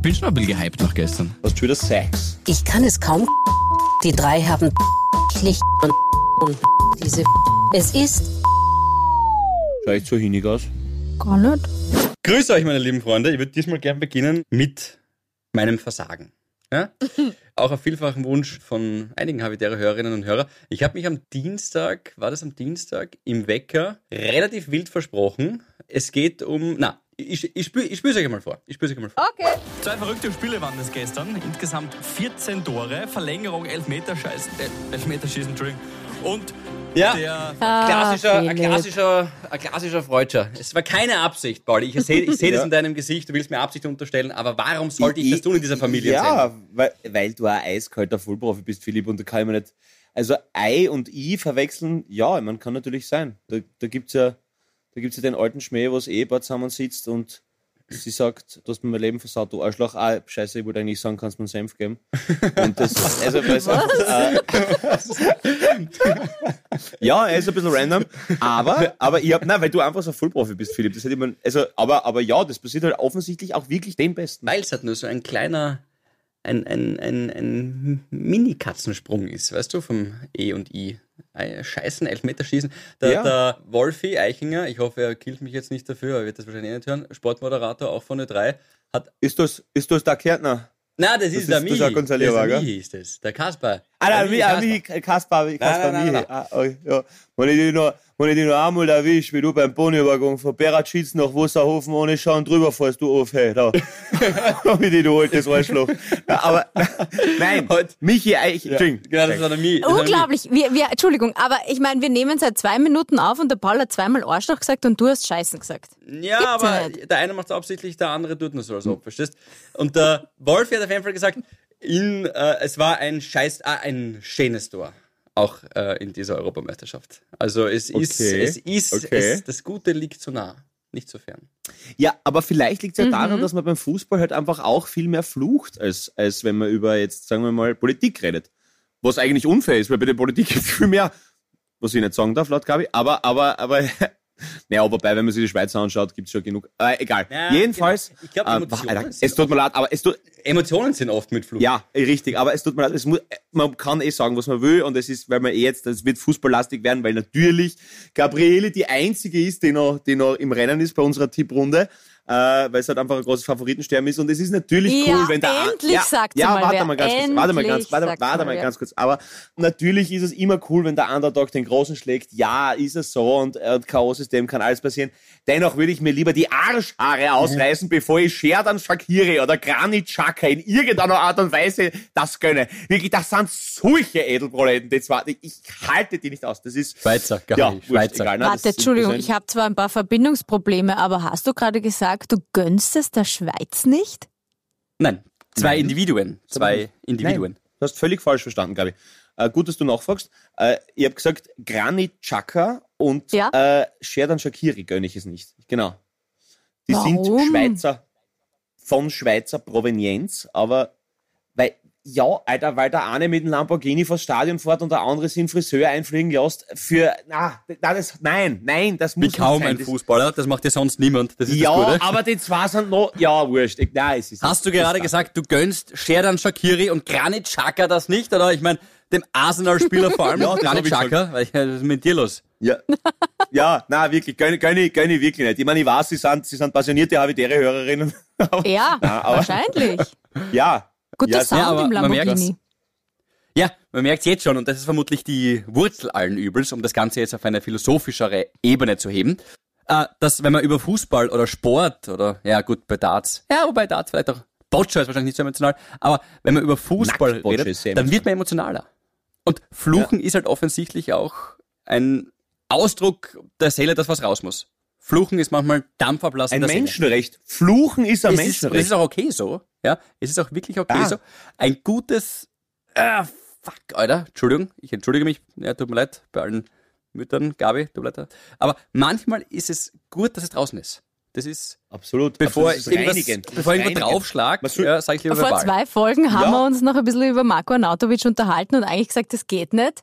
Bin schon ein bisschen gehypt nach gestern. Hast du wieder Sex? Ich kann es kaum. Die drei haben Licht und diese. Es ist Schau ich so hinig aus? Gar nicht. Grüß euch, meine lieben Freunde. Ich würde diesmal gern beginnen mit meinem Versagen. Ja? Auch auf vielfachen Wunsch von einigen habitäre Hörerinnen und Hörer. Ich habe mich am Dienstag, war das am Dienstag, im Wecker relativ wild versprochen. Es geht um, na, ich, ich, spüre ich spür's euch mal vor. Ich euch mal vor. Okay. Zwei verrückte Spiele waren das gestern. Insgesamt 14 Tore, Verlängerung, Elfmeterschießen, äh, Elfmeterschießen, Entschuldigung. Und ja, der klassischer, ein klassischer, ein klassischer Freudscher. Es war keine Absicht, Pauli. Ich sehe ich seh das Ja. in deinem Gesicht. Du willst mir Absicht unterstellen, aber warum sollte ich das tun in dieser Familie? Ja, weil, weil du ein eiskalter Vollprofi bist, Philipp, und da kann ich mir nicht. Also Ei und I verwechseln, ja, man kann natürlich sein. Da, da gibt's ja, da gibt's ja den alten Schmäh, wo das Ehepaar zusammensitzt und sie sagt, du hast mir mein Leben versaut, du Arschloch. Ah, scheiße, ich wollte eigentlich sagen, kannst du mir einen Senf geben. Und das, also, weil es einfach, äh, ja, er ist ein bisschen random, aber, aber ich hab, nein, weil du einfach so ein Vollprofi bist, Philipp. Das hätte mir, also, aber, aber ja, das passiert halt offensichtlich auch wirklich dem Besten. Weil es halt nur so ein kleiner, ein, ein, ein, ein Mini-Katzensprung ist, weißt du, vom E und I. Ein Scheißen, Elfmeterschießen. Der, Ja. der Wolfi Eichinger, ich hoffe, er killt mich jetzt nicht dafür, er wird das wahrscheinlich eh nicht hören, Sportmoderator auch von Ö3, hat Ist das, ist das der Kärtner? Na, das, ist ist- der das Mihi. ist der der ist das. Der Kasper. Ah, ah, wie, Kaspar, wie, Kaspar, nein, Mihi. nein, Ah, oh, ja. Wenn ich dich noch, wenn ich dich noch einmal erwisch, wie du beim Ponyübergang von Beratschitz nach Wasserhofen ohne Schauen drüber fährst, du auf, hey, da. Wie die, du altes Arschloch. Ja, aber, nein, Heute- Michi, Eich, Entschuldigung. Genau, das war der. Unglaublich. Wir, wir, Entschuldigung, aber ich meine, wir nehmen seit zwei Minuten auf und der Paul hat zweimal Arschloch gesagt und du hast Scheißen gesagt. Ja, Gibt's ja aber nicht. der eine macht es absichtlich, der andere tut nur so, als ob, verstehst? Und der Wolfi hat auf jeden Fall gesagt, in, äh, es war ein scheiß, ah, ein schönes Tor. Auch äh, in dieser Europameisterschaft. Also es ist, Okay, es ist, okay. es, das Gute liegt so nah, nicht so fern. Ja, aber vielleicht liegt es Mhm. ja daran, dass man beim Fußball halt einfach auch viel mehr flucht, als, als wenn man über jetzt, sagen wir mal, Politik redet. Was eigentlich unfair ist, weil bei der Politik gibt es viel mehr, was ich nicht sagen darf, laut Gabi, aber, aber, aber, naja, wobei, wenn man sich die Schweiz anschaut, gibt es schon genug. Äh, egal. Ja, Jedenfalls, genau. Ich glaub, äh, Emotionen Alter, sind es tut mir leid, aber es tut, Emotionen sind oft mit Fluch. ja, richtig, aber es tut mir leid, es muss, man kann eh sagen, was man will und es ist, weil man eh jetzt, es wird fußballlastig werden, weil natürlich Gabriele die einzige ist, die noch, die noch im Rennen ist bei unserer Tipprunde, äh, weil es halt einfach ein großes Favoritensterben ist. Und es ist natürlich Ja, cool, wenn der endlich ja, sagt ja, mal warte mal ganz kurz, warte mal ganz, warte, warte mal mal ganz kurz, aber natürlich ist es immer cool, wenn der Underdog den Großen schlägt, ja, ist es so. Und, äh, und K.O.-System kann alles passieren, dennoch würde ich mir lieber die Arschhaare ausreißen, bevor ich Sherdan Shakiri oder Granit Xhaka in irgendeiner Art und Weise das gönne. Wirklich, das sind solche Edelproleten, die zwar, ich halte die nicht aus, das ist, Schweizer, Gabi, ja, wurscht, Schweizer. egal, ne, Warte, Entschuldigung, ich habe zwar ein paar Verbindungsprobleme, aber hast du gerade gesagt, du gönnst es der Schweiz nicht? Nein, zwei Nein. Individuen. Zwei Individuen. Nein, du hast völlig falsch verstanden, glaube ich. Äh, gut, dass du nachfragst. Äh, ich habe gesagt, Granit Xhaka und Ja. äh, Sherdan Shakiri gönne ich es nicht. Genau. Die Warum? sind Schweizer, von Schweizer Provenienz, aber ja, Alter, weil der eine mit dem Lamborghini vors Stadion fährt und der andere sin Friseur einfliegen lässt für, na, na das, nein, nein, das muss Wie nicht kaum sein. ein Fußballer, das macht ja sonst niemand. Das ist Ja, das Gute. aber die zwei sind noch, ja, wurscht. Ich, nein, es ist Hast du gerade gesagt, du gönnst Sherdan Shakiri und Granit Xhaka das nicht? Oder ich meine, dem Arsenal-Spieler vor allem, Ja, das Granit ich. Xhaka, weil ich, was ist mit dir los? Ja, ja, na wirklich, gönne, gönne, gönne wirklich nicht. Ich meine, ich weiß, sie sind, sie sind passionierte habitäre Hörerinnen. Aber, Ja, Na, aber- wahrscheinlich. ja. Guter ja, Sound aber im Lamborghini. Ja, man merkt jetzt schon, und das ist vermutlich die Wurzel allen Übels, um das Ganze jetzt auf eine philosophischere Ebene zu heben, äh, dass wenn man über Fußball oder Sport oder, ja gut, bei Darts, ja, wobei Darts vielleicht auch, Boccia ist wahrscheinlich nicht so emotional, aber wenn man über Fußball redet, ist dann wird man emotionaler. Und Fluchen ist halt offensichtlich auch ein Ausdruck der Seele, dass was raus muss. Fluchen ist manchmal Dampf ablassen Ein der Seele. Menschenrecht. Fluchen ist ein Es ist, es Menschenrecht. ist auch okay so. Ja, es ist auch wirklich okay Ah. so. Ein gutes, ah, fuck, Alter, Entschuldigung, ich entschuldige mich, ja, tut mir leid, bei allen Müttern, Gabi, tut mir leid. Aber manchmal ist es gut, dass es draußen ist. Das ist, Absolut. bevor Absolut, das ich irgendwas, bevor ich irgendwo draufschlag, ja, sag ich lieber Vor verbal. zwei Folgen haben Ja. wir uns noch ein bisschen über Marco Arnautovic unterhalten und eigentlich gesagt, das geht nicht.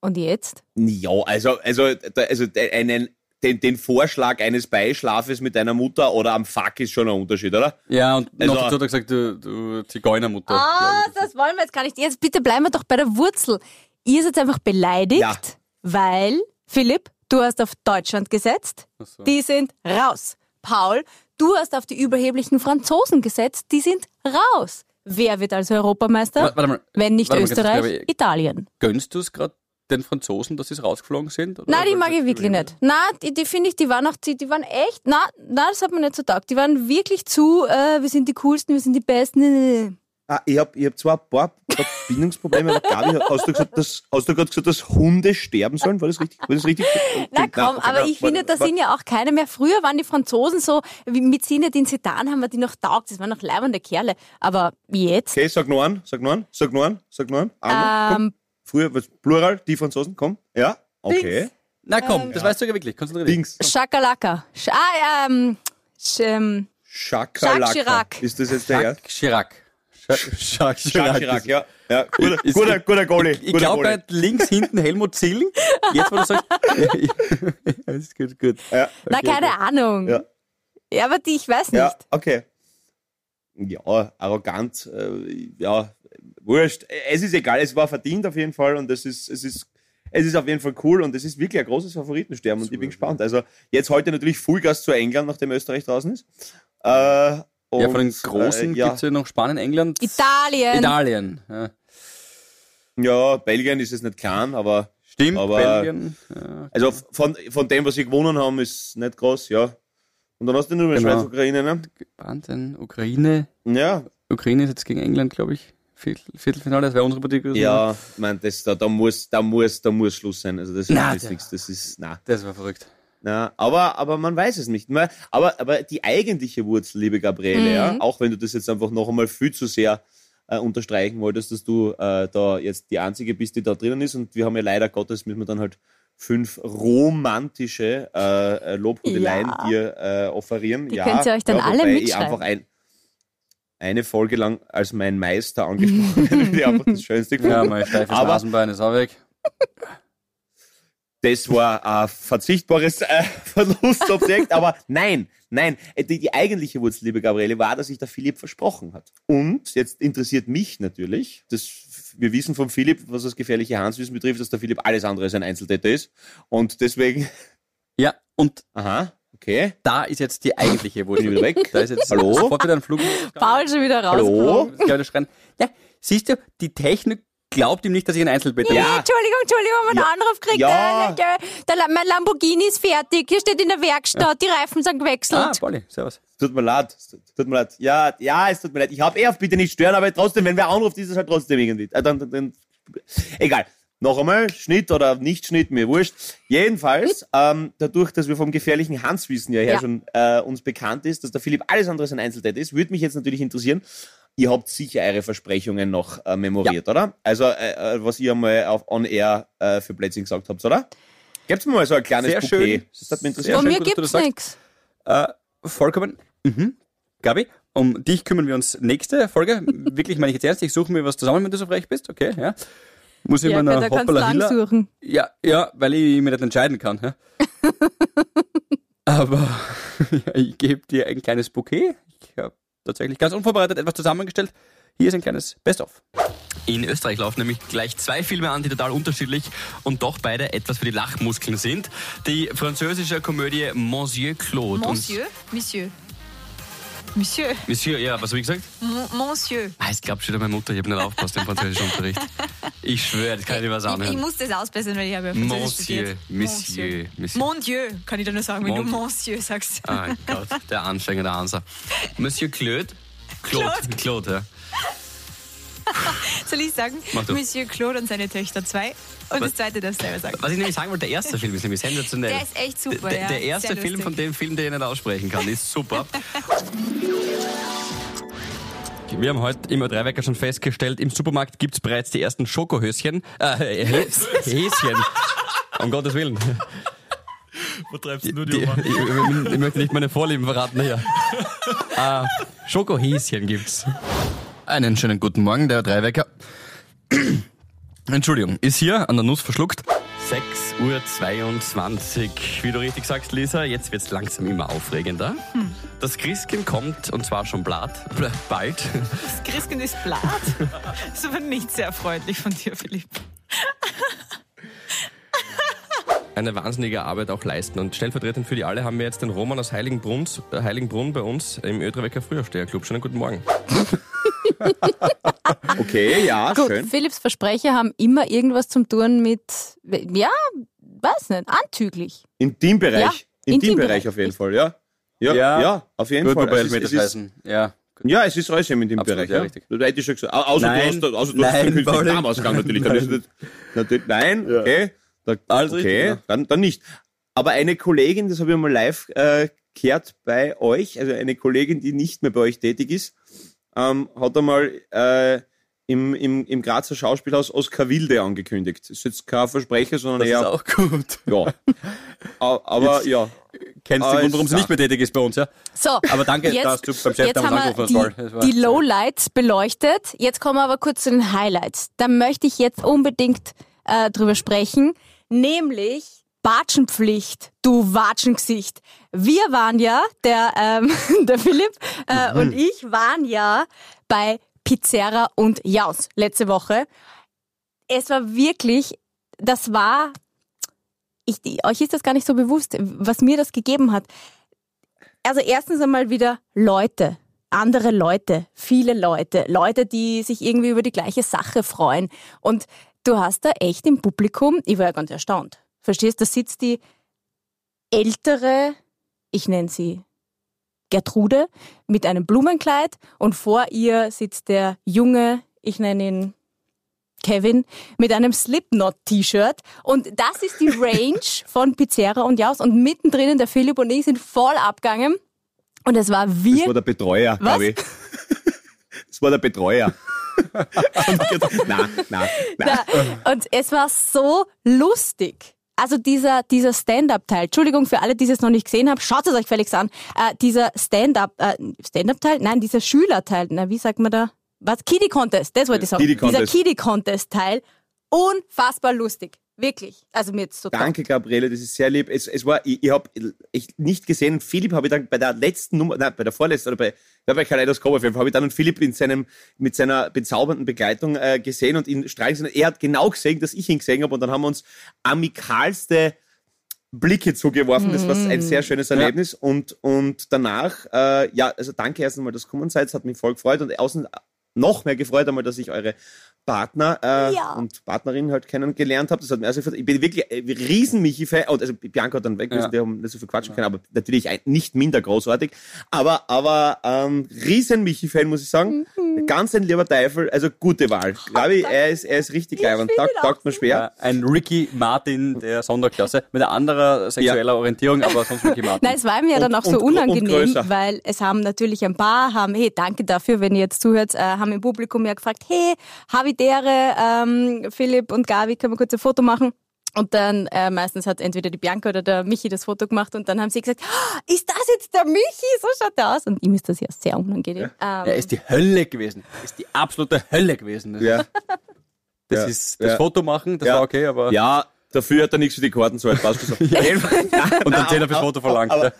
Und jetzt? Ja, also, also, also, einen, den, den Vorschlag eines Beischlafes mit deiner Mutter oder am Fuck ist schon ein Unterschied, oder? Ja, und Also- noch dazu hat er gesagt, du, du Zigeunermutter. Ah, das wollen wir jetzt gar nicht. Jetzt bitte bleiben wir doch bei der Wurzel. Ihr seid einfach beleidigt, Ja. weil, Philipp, du hast auf Deutschland gesetzt. So. Die sind raus. Paul, du hast auf die überheblichen Franzosen gesetzt. Die sind raus. Wer wird also Europameister? Warte- warte mal. Wenn nicht kurz, Österreich, ich- Italien. Gönnst du es gerade den Franzosen, dass sie rausgeflogen sind? Oder Nein, die mag ich wirklich nicht. Na, die, die finde ich, die waren auch, die, die waren echt, na, na, das hat mir nicht so taugt. Die waren wirklich zu, äh, wir sind die coolsten, wir sind die besten. Ah, ich habe ich hab zwar ein paar Verbindungsprobleme, aber Gabi, hast du, gesagt, dass, hast du gerade gesagt, dass Hunde sterben sollen? War das richtig? War das richtig? Na komm, okay, aber ich war- finde, da sind ja auch keine mehr. Früher waren die Franzosen so, wie mit Zinedine Zidane haben wir die noch taugt. Das waren noch leibende Kerle. Aber jetzt, Okay, sag nur an, sag nur an, sag nur an, sag nur an. Einmal, komm. ähm, Früher, was, Plural, die Franzosen, komm. Ja, okay. Na Ähm, komm, das weißt du ja wirklich. Konzentrier dich. Dings. Schakalaka. Sch ah, ähm, Sch, ähm, Schakalaka. Chirac. Ist das jetzt der Erste? Jacques Chirac. Jacques Chirac. Chirac, ja. ja guter, Ist- guter, guter Goalie. Ich guter glaube, links hinten Helmut Zillen. Jetzt, wo du sagst. das ist gut, gut. Ja, na, Okay, keine okay. Ahnung. Ja. Ja, aber die, ich weiß nicht. ja, okay. Ja, arrogant, äh, ja, wurscht. Es ist egal, es war verdient auf jeden Fall und es ist, es ist, es ist auf jeden Fall cool und es ist wirklich ein großes Favoritensterben und ich bin gespannt. Also jetzt heute natürlich Fullgas zu England, nachdem Österreich draußen ist. Äh, Ja, von den und, Großen äh, ja, gibt's ja noch Spanien, England, Italien. Italien. Ja. ja, Belgien ist es nicht klein, aber Stimmt, Aber- Belgien. Ja. also von, von dem, was sie gewonnen haben, ist nicht groß, ja. Und dann hast du nur mehr Genau. Schweiz, Ukraine, ne? Wahnsinn. Ukraine. Ja, Ukraine ist jetzt gegen England, glaube ich. Viertel, Viertelfinale, das wäre unsere Partie gewesen. ja, ich mein, das, da, da muss, da muss, da muss Schluss sein. Also das ist Na, der- nichts, das ist, na. Das war verrückt. Na, aber, aber man weiß es nicht. mehr. Aber, aber die eigentliche Wurzel, liebe Gabriele, ja, auch wenn du das jetzt einfach noch einmal viel zu sehr äh, unterstreichen wolltest, dass du äh, da jetzt die Einzige bist, die da drinnen ist. Und wir haben ja leider Gottes, müssen wir dann halt fünf romantische äh, äh, Lobhudeleien Ja. dir äh, offerieren. Die ja, könnt ihr euch dann ja, alle mitschreiben. einfach ein, eine Folge lang als mein Meister angesprochen werde, die einfach das Schönste gefunden. Ja, mein steifes Aber- Nasenbein ist auch weg. das war ein verzichtbares äh, Verlustobjekt, aber nein, nein, äh, die, die eigentliche Wurzel, liebe Gabriele, war, dass sich der Philipp versprochen hat. Und jetzt interessiert mich natürlich, das, wir wissen von Philipp, was das gefährliche Hanswissen betrifft, dass der Philipp alles andere als ein Einzeltäter ist. Und deswegen, Ja, und aha, okay, da ist jetzt die eigentliche ich wieder Wurzel. weg. Da ist jetzt Hallo? sofort wieder ein Flug. Paul schon wieder Hallo? raus. Schreien. Ja, siehst du, die Technik glaubt ihm nicht, dass ich ein Einzeltäter bin. Ja. Entschuldigung, Entschuldigung, mein Ja. Anruf kriegt. Ja. Äh, der, der, La- mein Lamborghini ist fertig. Hier steht in der Werkstatt. Die Reifen sind gewechselt. Ah, Polly, servus. Tut mir leid, tut mir leid. Ja, ja, es tut mir leid. Ich habe eh auf bitte nicht stören, aber trotzdem, wenn wer anruft, ist es halt trotzdem irgendwie. Äh, dann, dann, dann, egal. Noch einmal, Schnitt oder nicht Schnitt, mir wurscht. Jedenfalls, ähm, dadurch, dass wir vom gefährlichen Hanswissen ja her Ja. schon äh, uns bekannt ist, dass der Philipp alles andere als ein Einzeltäter ist, würde mich jetzt natürlich interessieren, ihr habt sicher eure Versprechungen noch äh, memoriert, oder? Also, äh, äh, was ihr mal auf On Air äh, für Plätzchen gesagt habt, oder? Gebt's mir mal so ein kleines Sehr Bouquet. schön. Das hat mich Sehr interessiert. Von mir gut, gibt's nichts. Äh, vollkommen. Mhm. Gabi, um dich kümmern wir uns nächste Folge. Wirklich meine ich jetzt ernst. Ich suche mir was zusammen, wenn du so frech bist. Okay, ja. Muss ich Ja, mir eine Hoppala suchen. Ja, ja, weil ich mich nicht entscheiden kann. Ja. Aber ja, ich gebe dir ein kleines Bouquet. Tatsächlich ganz unvorbereitet etwas zusammengestellt. Hier ist ein kleines Best-of. In Österreich laufen nämlich gleich zwei Filme an, die total unterschiedlich und doch beide etwas für die Lachmuskeln sind. Die französische Komödie Monsieur Claude. Monsieur, Monsieur. Monsieur, Monsieur, ja, was habe ich gesagt? Mon- Monsieur. Ah, ich glaube schon wieder meine Mutter, ich habe nicht aufgepasst im französischen Unterricht. Ich schwöre, das kann ich nicht was Ich, ich anhören. muss das ausbessern, weil ich habe ja Französisch Monsieur. Monsieur, Monsieur. Mon Dieu, kann ich da nur sagen, wenn du Mon- Monsieur sagst. Ah Gott, der Anfänger, der Ansa. Monsieur Claude. Claude, Claude, ja. Soll ich sagen? Monsieur Claude und seine Töchter 2. Und das zweite darfst du selber sagen. Was ich nämlich sagen wollte, der erste Film ist nämlich sensationell. Der ist echt super, Der, ja. der erste Film von dem Film, den ich nicht aussprechen kann, ist super. Wir haben heute im Dreiwecker schon festgestellt, im Supermarkt gibt's bereits die ersten Schokohöschen. Äh, Häs- Häschen. Um Gottes Willen. Wo treibst du nur Die, die ich, ich, ich möchte nicht meine Vorlieben verraten hier. äh, Schokohäschen gibt's. Einen schönen guten Morgen, der Dreiwecker. Entschuldigung, ist hier an der Nuss verschluckt. 6.22 Uhr. Wie du richtig sagst, Lisa, jetzt wird es langsam immer aufregender. Das Christkind kommt und zwar schon blatt, bald. Das Christkind ist blatt. Das ist aber nicht sehr freundlich von dir, Philipp. Eine wahnsinnige Arbeit auch leisten. Und stellvertretend für die alle haben wir jetzt den Roman aus Heiligenbrunn, äh, Heiligenbrunn bei uns im Ödrewecker Frühaufsteherclub. Schönen guten Morgen. Okay, ja, Gut, schön. Philipps Versprecher haben immer irgendwas zum tun mit, ja, weiß nicht, anzüglich. Intimbereich. Ja, Intimbereich Intimbereich. auf jeden Fall, ja. Ja, Ja. ja, auf jeden Gut, Fall. wobei Es ist- es ist-. Ja. Ja, es ist alles im Intimbereich. Absolut, ja, Ja, richtig. Du hättest schon gesagt, au- außer Nein. du hast, außer du hast Nein, künstlichen Pauli. Darmausgang natürlich. Dann ist es, natürlich nein, Ja. okay. Da, Alles okay, richtig, ja. dann, dann nicht. Aber eine Kollegin, das habe ich mal live äh, gehört bei euch, also eine Kollegin, die nicht mehr bei euch tätig ist, ähm, hat einmal äh, im, im, im Grazer Schauspielhaus Oskar Wilde angekündigt. Das ist jetzt kein Versprecher, sondern Das ist eher, auch gut. ja. Aber Jetzt- ja, Kennst Ah, du den Grund, warum ist- sie nicht mehr tätig ist bei uns, ja? So, Aber danke, jetzt, dass du beim Chef jetzt damals haben angerufen hast. Paul. Das war- die, die Lowlights beleuchtet. Jetzt kommen wir aber kurz zu den Highlights. Da möchte ich jetzt unbedingt äh, drüber sprechen, nämlich Batschenpflicht, du Watschengesicht. Wir waren ja, der, ähm, der Philipp äh, und ich waren ja bei Pizzerra und Jaus letzte Woche. Es war wirklich, das war, ich, euch ist das gar nicht so bewusst, was mir das gegeben hat. Also erstens einmal wieder Leute, andere Leute, viele Leute, Leute, die sich irgendwie über die gleiche Sache freuen. Und du hast da echt im Publikum, ich war ja ganz erstaunt. Verstehst, da sitzt die ältere, ich nenne sie Gertrude, mit einem Blumenkleid und vor ihr sitzt der junge, ich nenne ihn Kevin, mit einem Slipknot-T-Shirt. Und das ist die Range von Pizzerra und Jaus. Und mittendrin der Philipp und ich sind voll abgegangen. Und es war das wir. war der Betreuer, glaube ich. Das war der Betreuer. na, na, na. Ja, und es war so lustig. Also dieser, dieser Stand-Up-Teil, Entschuldigung für alle, die es noch nicht gesehen haben, schaut es euch fälligst an. Äh, dieser Stand-Up, äh, Stand-Up-Teil? Nein, dieser Schülerteil, na, wie sagt man da? Was? Kiddie Contest, das wollte ich sagen. Kiddie Dieser Contest. Kiddie Contest-Teil, unfassbar lustig. Wirklich. Also mir jetzt total. Danke, Gabriele, das ist sehr lieb. Es, es war, ich, ich habe echt nicht gesehen. Philipp habe ich dann bei der letzten Nummer, nein, bei der vorletzten oder bei, ja, bei Kaleidoskop auf jeden Fall, habe ich dann Philipp in seinem, mit seiner bezaubernden Begleitung äh, gesehen und ihn streichen. Er hat genau gesehen, dass ich ihn gesehen habe und dann haben wir uns amikalste Blicke zugeworfen. Das war ein sehr schönes Erlebnis. Und, und danach, äh, ja, also danke erst einmal, dass ihr gekommen seid. hat mich voll gefreut und außen noch mehr gefreut einmal, dass ich eure Partner äh, Ja. und Partnerin halt kennengelernt habe. Das hat mir also. Ich bin wirklich äh, riesen Michi-Fan. Und also Bianca hat dann weg, müssen, Ja. wir haben nicht so viel quatschen können, aber natürlich ein- nicht minder großartig. Aber, aber ähm, riesen Michi-Fan, muss ich sagen. Mhm. Ganz ein lieber Teufel, also gute Wahl. Glaube ich, er ist, er ist richtig Ich leibend. find Taugt, mir schwer. Ja, ein Ricky Martin der Sonderklasse mit einer anderen sexueller Orientierung, aber sonst Ricky Martin. Nein, es war mir dann Und- auch so und- und unangenehm, weil es haben natürlich ein paar, haben, hey, danke dafür, wenn ihr jetzt zuhört, äh, haben im Publikum ja gefragt, hey, Havidere, ähm, Philipp und Gavi, können wir kurz ein Foto machen? Und dann äh, meistens hat entweder die Bianca oder der Michi das Foto gemacht und dann haben sie gesagt, "Ah, ist das jetzt der Michi? So schaut er aus. Und ihm ist das ja sehr unangenehm. Ähm, Er ist die Hölle gewesen. Ist die absolute Hölle gewesen. Das, Ja. das Ja. ist das Ja. Foto machen, das Ja. war okay, aber Ja, dafür hat er nichts für die Karten zahlt, passt schon so. und dann Zehner fürs Foto verlangt. aber- ja.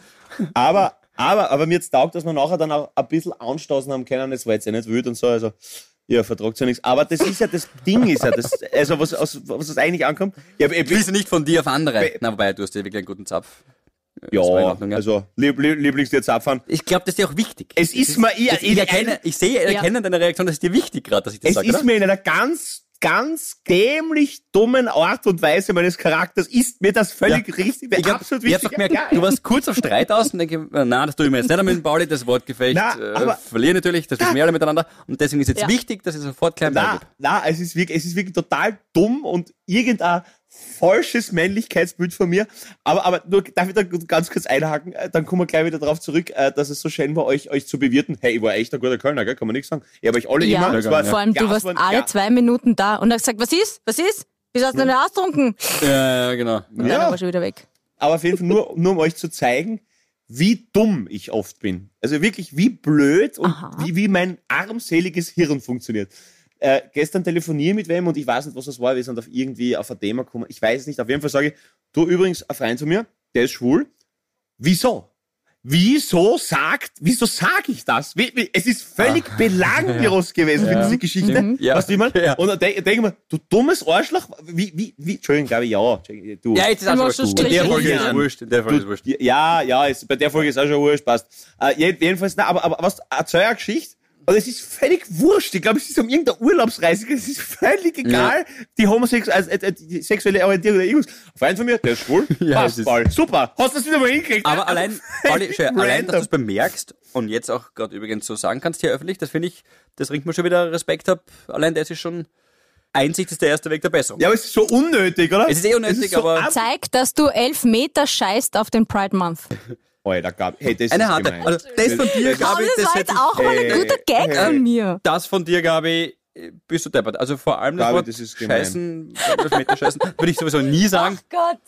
Aber, aber, aber mir jetzt taugt, dass wir nachher dann auch ein bisschen anstoßen haben können. Das war jetzt ja nicht wild und so, also, ja, vertragt ja nichts. Aber das ist ja, das Ding ist ja, das, also, was, aus, was es eigentlich ankommt. Ja, ich, Fließe nicht von dir auf andere. Na, wobei, du hast ja wirklich einen guten Zapf. ja war in Ordnung, ja. also, lieb, lieb, Lieblingstier Zapfern. Ich glaube, das ist dir auch wichtig. Es ist mir, ich, Das, ich, erkenne, ich sehe, ich Ja. erkenne deine Reaktion, das ist dir wichtig gerade, dass ich das es sage. ist oder? mir in einer ganz, ganz dämlich dummen Art und Weise meines Charakters ist mir das völlig Ja. richtig, Ich hab, absolut ich wichtig. gemerkt, du warst kurz auf Streit aus und denke, na, das tue ich mir jetzt nicht mit dem Pauli, das Wortgefecht Na, äh, verlieren natürlich, das wissen wir alle miteinander und deswegen ist jetzt Ja. wichtig, dass ich sofort klein Na, na, es ist wirklich, es ist wirklich total dumm und irgendein falsches Männlichkeitsbild von mir. Aber, aber nur, darf ich da ganz kurz einhaken? Äh, Dann kommen wir gleich wieder darauf zurück, äh, dass es so schön war, euch, euch zu bewirten. Hey, ich war echt ein guter Kölner, gell? kann man nichts sagen. Ich habe euch alle ja, immer, es war- vor allem, ja, du warst waren- alle ja, zwei Minuten da und hast gesagt, was ist? Was ist? Wieso hast du denn austrunken? Ja, ja, genau. Und Ja. dann war schon wieder weg. aber auf jeden Fall nur, nur um euch zu zeigen, wie dumm ich oft bin. Also wirklich, wie blöd und Aha. wie, wie mein armseliges Hirn funktioniert. Äh, gestern telefoniere mit wem und ich weiß nicht, was das war, wir sind auf irgendwie auf ein Thema gekommen. Ich weiß es nicht. Auf jeden Fall sage ich, du übrigens, ein Freund von mir, der ist schwul. Wieso? Wieso sagt, wieso sage ich das? Wie, wie, es ist völlig belanglos gewesen für diese Geschichte. Ja. Weißt du, man? Ja. Und dann denke denk ich mir, du dummes Arschloch, wie, wie, wie, Entschuldigung, glaube ich, ja. Du. Ja, jetzt ist Du auch schon. In der Folge ist wurscht. In der Folge ist wurscht. Ja, ja, ist, bei der Folge ist auch schon wurscht, passt. Äh, je- jedenfalls, na, aber, aber was, erzähl eine Geschichte. Und es ist völlig wurscht. Ich glaube, es ist um irgendeine Urlaubsreise. Es ist völlig egal. Die homosexuelle, also, äh, sexuelle Orientierung oder irgendwas. Freund von mir, der ist schwul. Ja, passt es ist- voll. Super. Hast du das wieder mal hingekriegt? Aber allein, Pauli, schau, allein, dass du es bemerkst und jetzt auch gerade übrigens so sagen kannst hier öffentlich, das finde ich, das bringt mir schon wieder Respekt ab. Allein das ist schon, Einsicht ist der erste Weg der Besserung. Ja, aber es ist so unnötig, oder? Es ist eh unnötig, so aber- ab- Zeig, dass du elf Meter scheißt auf den Pride Month. Alter, Gabi. Hey, das Eine ist harte. gemein. Also, das von dir, Gabi, das das war jetzt auch mal ein Hey, guter Gag hey. von mir. das von dir, Gabi, bist du deppert. Also vor allem das Gabi, Wort das ist. Scheißen, Meter Scheißen, würde ich sowieso nie sagen. Gott.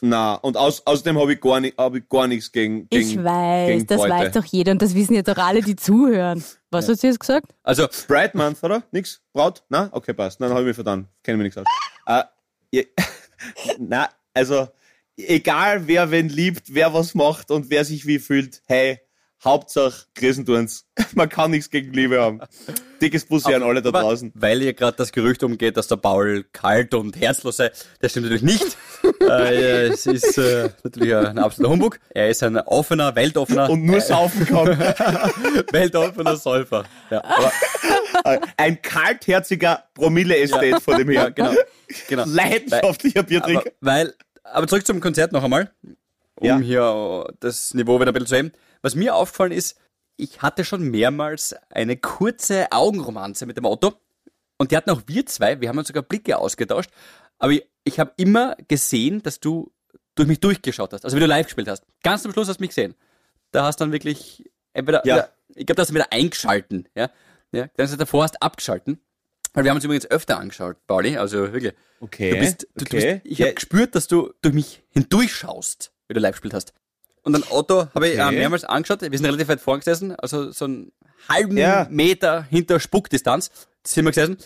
Na, und aus, außerdem habe ich, gar nicht- hab ich gar nichts gegen, gegen Ich weiß, gegen das weiß doch jeder und das wissen jetzt auch alle, die zuhören. Was hat sie jetzt gesagt? Also, Bright Month, oder? Nix? Braut? Na? Okay, passt. Dann habe ich mich verdammt. Kenne mich nichts aus. Äh, ja, na, also, egal wer wen liebt, wer was macht und wer sich wie fühlt, hey, Hauptsache Grisen tun's. Man kann nichts gegen Liebe haben. Dickes Bussi an alle da draußen. Weil hier gerade das Gerücht umgeht, dass der Paul kalt und herzlos sei, das stimmt natürlich nicht. äh, es ist äh, natürlich ein absoluter Humbug. Er ist ein offener, weltoffener, Und nur saufen kann. weltoffener Säufer. Ja, Ein kaltherziger Promille-Ästhet vor dem ja, her. genau. genau. Leidenschaftlicher Biertrinker. weil, aber zurück zum Konzert noch einmal, um Ja. hier das Niveau wieder ein bisschen zu heben. Was mir aufgefallen ist, ich hatte schon mehrmals eine kurze Augenromanze mit dem Auto und die hatten auch wir zwei, wir haben uns sogar Blicke ausgetauscht, aber ich, ich habe immer gesehen, dass du durch mich durchgeschaut hast, also wie du live gespielt hast. Ganz zum Schluss hast du mich gesehen. Da hast du dann wirklich entweder, Ja. ich glaube, da hast du wieder eingeschalten, ja. ja. Dann hast du davor hast abgeschalten. Weil wir haben uns übrigens öfter angeschaut, Pauli, also wirklich. Okay. Du bist, du, du okay. bist, ich Ja, habe gespürt, dass du durch mich hindurchschaust, wie du live gespielt hast. Und ein Auto habe ich äh, Okay. mehrmals angeschaut. Wir sind relativ weit vorn gesessen, also so einen halben Ja. Meter hinter Spuckdistanz sind wir gesessen.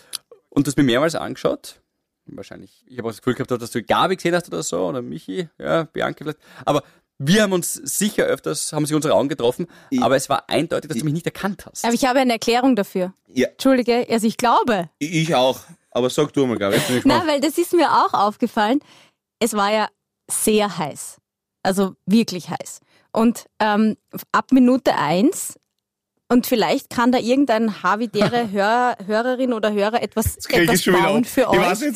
Und du hast mir mehrmals angeschaut. Wahrscheinlich, ich habe auch das Gefühl gehabt, dass du Gabi gesehen hast oder so, oder Michi, ja, Bianca vielleicht. Aber wir haben uns sicher öfters, haben sich unsere Augen getroffen, Ich- aber es war eindeutig, dass du mich nicht erkannt hast. Aber ich habe eine Erklärung dafür. ja, Entschuldige, also ich glaube. ich auch. Aber sag du mal, Gabi. Na, weil das ist mir auch aufgefallen. Es war ja sehr heiß. Also wirklich heiß. Und ähm, ab Minute eins, und vielleicht kann da irgendein havidäre Hör, Hörerin oder Hörer etwas, ich etwas schon wieder bauen für Ich euch.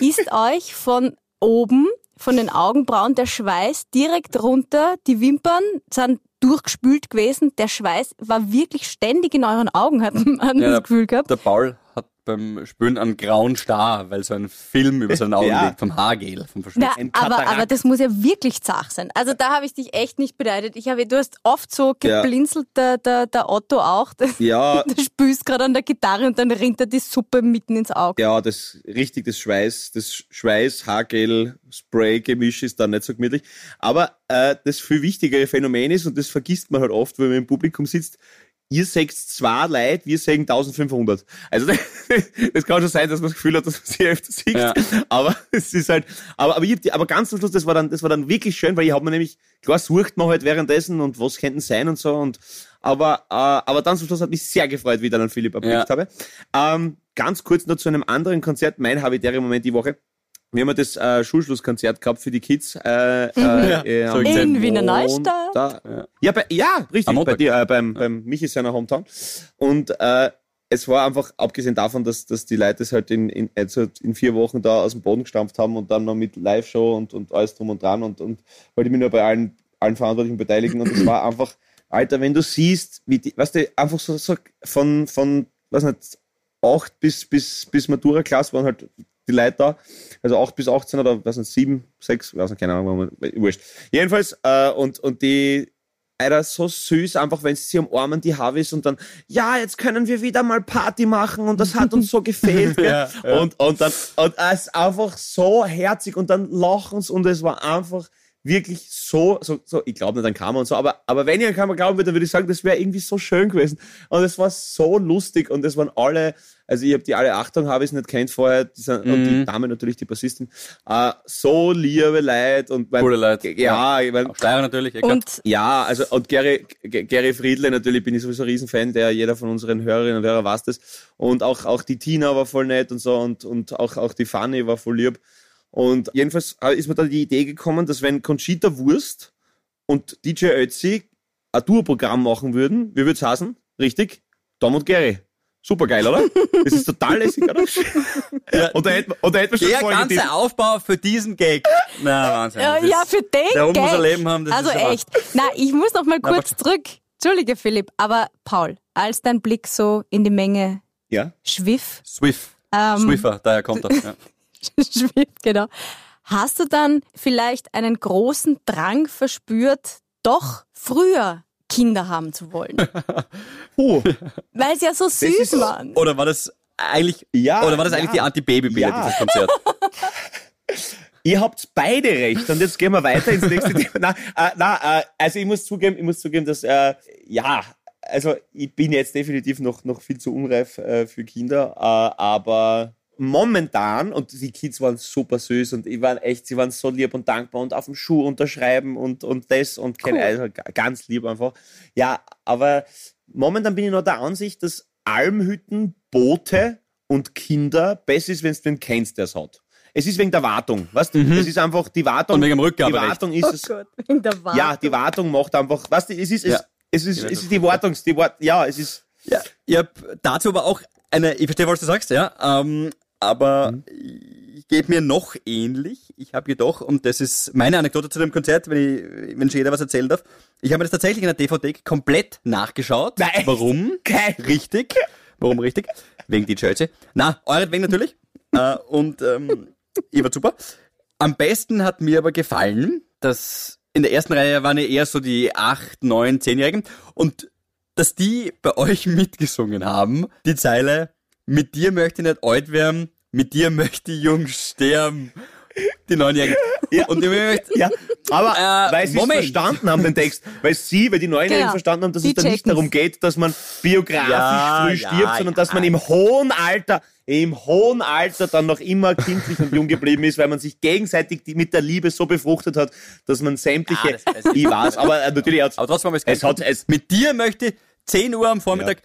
Ist euch von oben, von den Augenbrauen, der Schweiß direkt runter, die Wimpern sind durchgespült gewesen, der Schweiß war wirklich ständig in euren Augen, hat man Ja, das Gefühl gehabt. Der Paul hat beim Spülen einen grauen Star, weil so ein Film über seinen Augen Ja. liegt, vom Haargel, vom Ein aber, aber das muss ja wirklich zach sein. Also da habe ich dich echt nicht beleidigt. Ich habe, du hast oft so Ja. geblinzelt, der, der, der Otto auch. Der, Ja, der spülst gerade an der Gitarre und dann rinnt er die Suppe mitten ins Auge. ja, das richtig, das Schweiß, das Schweiß, Haargel, Spray-Gemisch ist da nicht so gemütlich. Aber äh, das viel wichtigere Phänomen ist, und das vergisst man halt oft, wenn man im Publikum sitzt, ihr seht zwei Leute, wir sehen 1500. Also das kann schon sein, dass man das Gefühl hat, dass man sie öfter sieht. Ja. Aber es ist halt, aber, aber, ich aber ganz zum Schluss, das war dann, das war dann wirklich schön, weil ich habe mir nämlich, klar sucht man halt währenddessen und was könnten sein und so und, aber, äh, aber dann zum Schluss hat mich sehr gefreut, wie ich dann an Philipp erblickt Ja. habe. Ähm, ganz kurz noch zu einem anderen Konzert, mein habitäre Moment die Woche. Wir haben ja das äh, Schulschlusskonzert gehabt für die Kids. Äh, äh, äh, so am In Wiener. Neustadt? Ja, bei, ja, richtig, bei dir, äh, beim, beim Michi seiner Hometown. Und äh, es war einfach, abgesehen davon, dass, dass die Leute es halt in, in, also in vier Wochen da aus dem Boden gestampft haben und dann noch mit Live-Show und, und alles drum und dran und, und wollte mich nur bei allen, allen Verantwortlichen beteiligen. Und es war einfach, Alter, wenn du siehst, wie die, weißt du, einfach so, so von, von, was nicht, acht bis, bis, bis Matura-Klasse waren halt die Leute da. Also acht bis 18 oder was nicht, sieben, sechs, weiß nicht, keine Ahnung, wurscht. Jedenfalls, äh, und, und die, Alter, so süß, einfach wenn sie umarmen, die Havis und dann, ja, jetzt können wir wieder mal Party machen und das hat uns so gefehlt. Ja, ja. Und, und dann, und es ist einfach so herzig und dann lachen sie und es war einfach wirklich so, so, so ich glaube nicht an Karma und so, aber, aber wenn ich an Karma glauben würde, dann würde ich sagen, das wäre irgendwie so schön gewesen. Und es war so lustig und es waren alle, also ich habe die alle Achtung, habe ich nicht kennt vorher, die sind, und die Dame natürlich, die Bassistin, äh, so liebe Leute und mein, Coole Leute. Ja, ich mein, Auch Steirer natürlich. eh klar. Und ja, also und Gary, Gary Friedle natürlich bin ich sowieso ein Riesenfan, der jeder von unseren Hörerinnen und Hörern weiß das. Und auch, auch die Tina war voll nett und so und, und auch, auch die Fanny war voll lieb. Und jedenfalls ist mir da die Idee gekommen, dass wenn Conchita Wurst und DJ Ötzi ein Tourprogramm machen würden, wie würde es heißen? Richtig? Tom und Gary. Super geil, oder? Das ist total lässig, oder? und da hätten wir, und da hätten wir schon Der ganze Aufbau für diesen Gag. Na, Wahnsinn. Das ja, ist- für den Der Hund muss Gag. ein Leben haben, das also ist echt. Na, ich muss noch mal kurz aber- zurück. Entschuldige, Philipp, aber Paul, als dein Blick so in die Menge Ja? schwiff, Swift. Ähm, Swiffer, daher kommt das. Ja. Schwifft, genau. Hast du dann vielleicht einen großen Drang verspürt, doch früher Kinder haben zu wollen? Puh. Weil sie ja so süß ist- waren. Oder war das eigentlich, Ja, oder war das eigentlich ja. die Anti-Baby-Bilder, Ja. dieses Konzert? Ihr habt beide recht und jetzt gehen wir weiter ins nächste Thema. Na, äh, na, äh, also ich muss zugeben, ich muss zugeben, dass äh, ja, also ich bin jetzt definitiv noch noch viel zu unreif äh, für Kinder, äh, aber momentan und die Kids waren super süß und ich war echt, sie waren so lieb und dankbar und auf dem Schuh unterschreiben und und das und kein Cool. also ga- ganz lieb einfach. Ja, aber momentan bin ich noch der Ansicht, dass Almhütten, Boote und Kinder besser ist, wenn du den kennst, der es hat. Es ist wegen der Wartung, weißt du? Es ist einfach die Wartung. Und wegen dem die Rückgaberecht. Wartung ist es. Oh Gott, wegen der Wartung. Ja, die Wartung macht einfach, weißt du, es ist, es, Ja. es ist, es ist die Wartungs, die Wart, ja, es ist, Ja, ich hab dazu aber auch eine, ich verstehe, was du sagst, ja, ähm, aber Mhm. ich geht mir noch ähnlich. Ich habe jedoch, und das ist meine Anekdote zu dem Konzert, wenn, ich, wenn schon jeder was erzählen darf, ich habe mir das tatsächlich in der DVD komplett nachgeschaut. Nein? Warum? Geil. Richtig. Warum richtig? Wegen die Chelsea. Na, euretwegen natürlich. äh, und ähm, ihr wart super. Am besten hat mir aber gefallen, dass in der ersten Reihe waren ja eher so die acht, neun, zehnjährigen und dass die bei euch mitgesungen haben, die Zeile, mit dir möchte ich nicht alt werden, mit dir möchte ich jung sterben. Die Neunjährigen. Ja. Und ich möchte, ja, aber Äh, weil sie es Moment. verstanden haben, den Text, weil sie, weil die Neunjährigen Genau. verstanden haben, dass Die es da nicht darum geht, dass man biografisch Ja, früh ja, stirbt, sondern ja. dass man im hohen Alter, im hohen Alter dann noch immer kindlich und jung geblieben ist, weil man sich gegenseitig die, mit der Liebe so befruchtet hat, dass man sämtliche, Ja, das- das- ich weiß, aber äh, natürlich aber trotzdem wir es es hat, es, Mit dir möchte ich 10 Uhr am Vormittag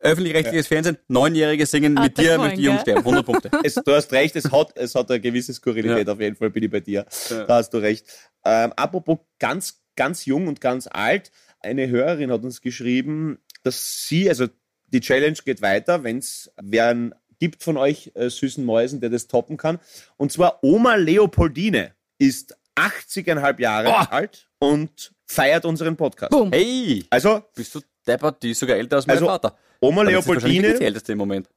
öffentlich-rechtliches Fernsehen, Neunjährige singen, Ah, mit dir Freund, möchte ich sterben. 100 Punkte. es, du hast recht, es hat, es hat eine gewisse Skurrilität, auf jeden Fall bin ich bei dir. Da hast du recht. Ähm, apropos ganz, ganz jung und ganz alt, eine Hörerin hat uns geschrieben, dass sie, also die Challenge geht weiter, wenn es wer gibt von euch äh, süßen Mäusen, der das toppen kann. Und zwar Oma Leopoldine ist 80,5 Jahre alt und feiert unseren Podcast. Boom. Hey, Also bist du deppert, die ist sogar älter als mein Also, Vater. Oma Aber das ist Leopoldine,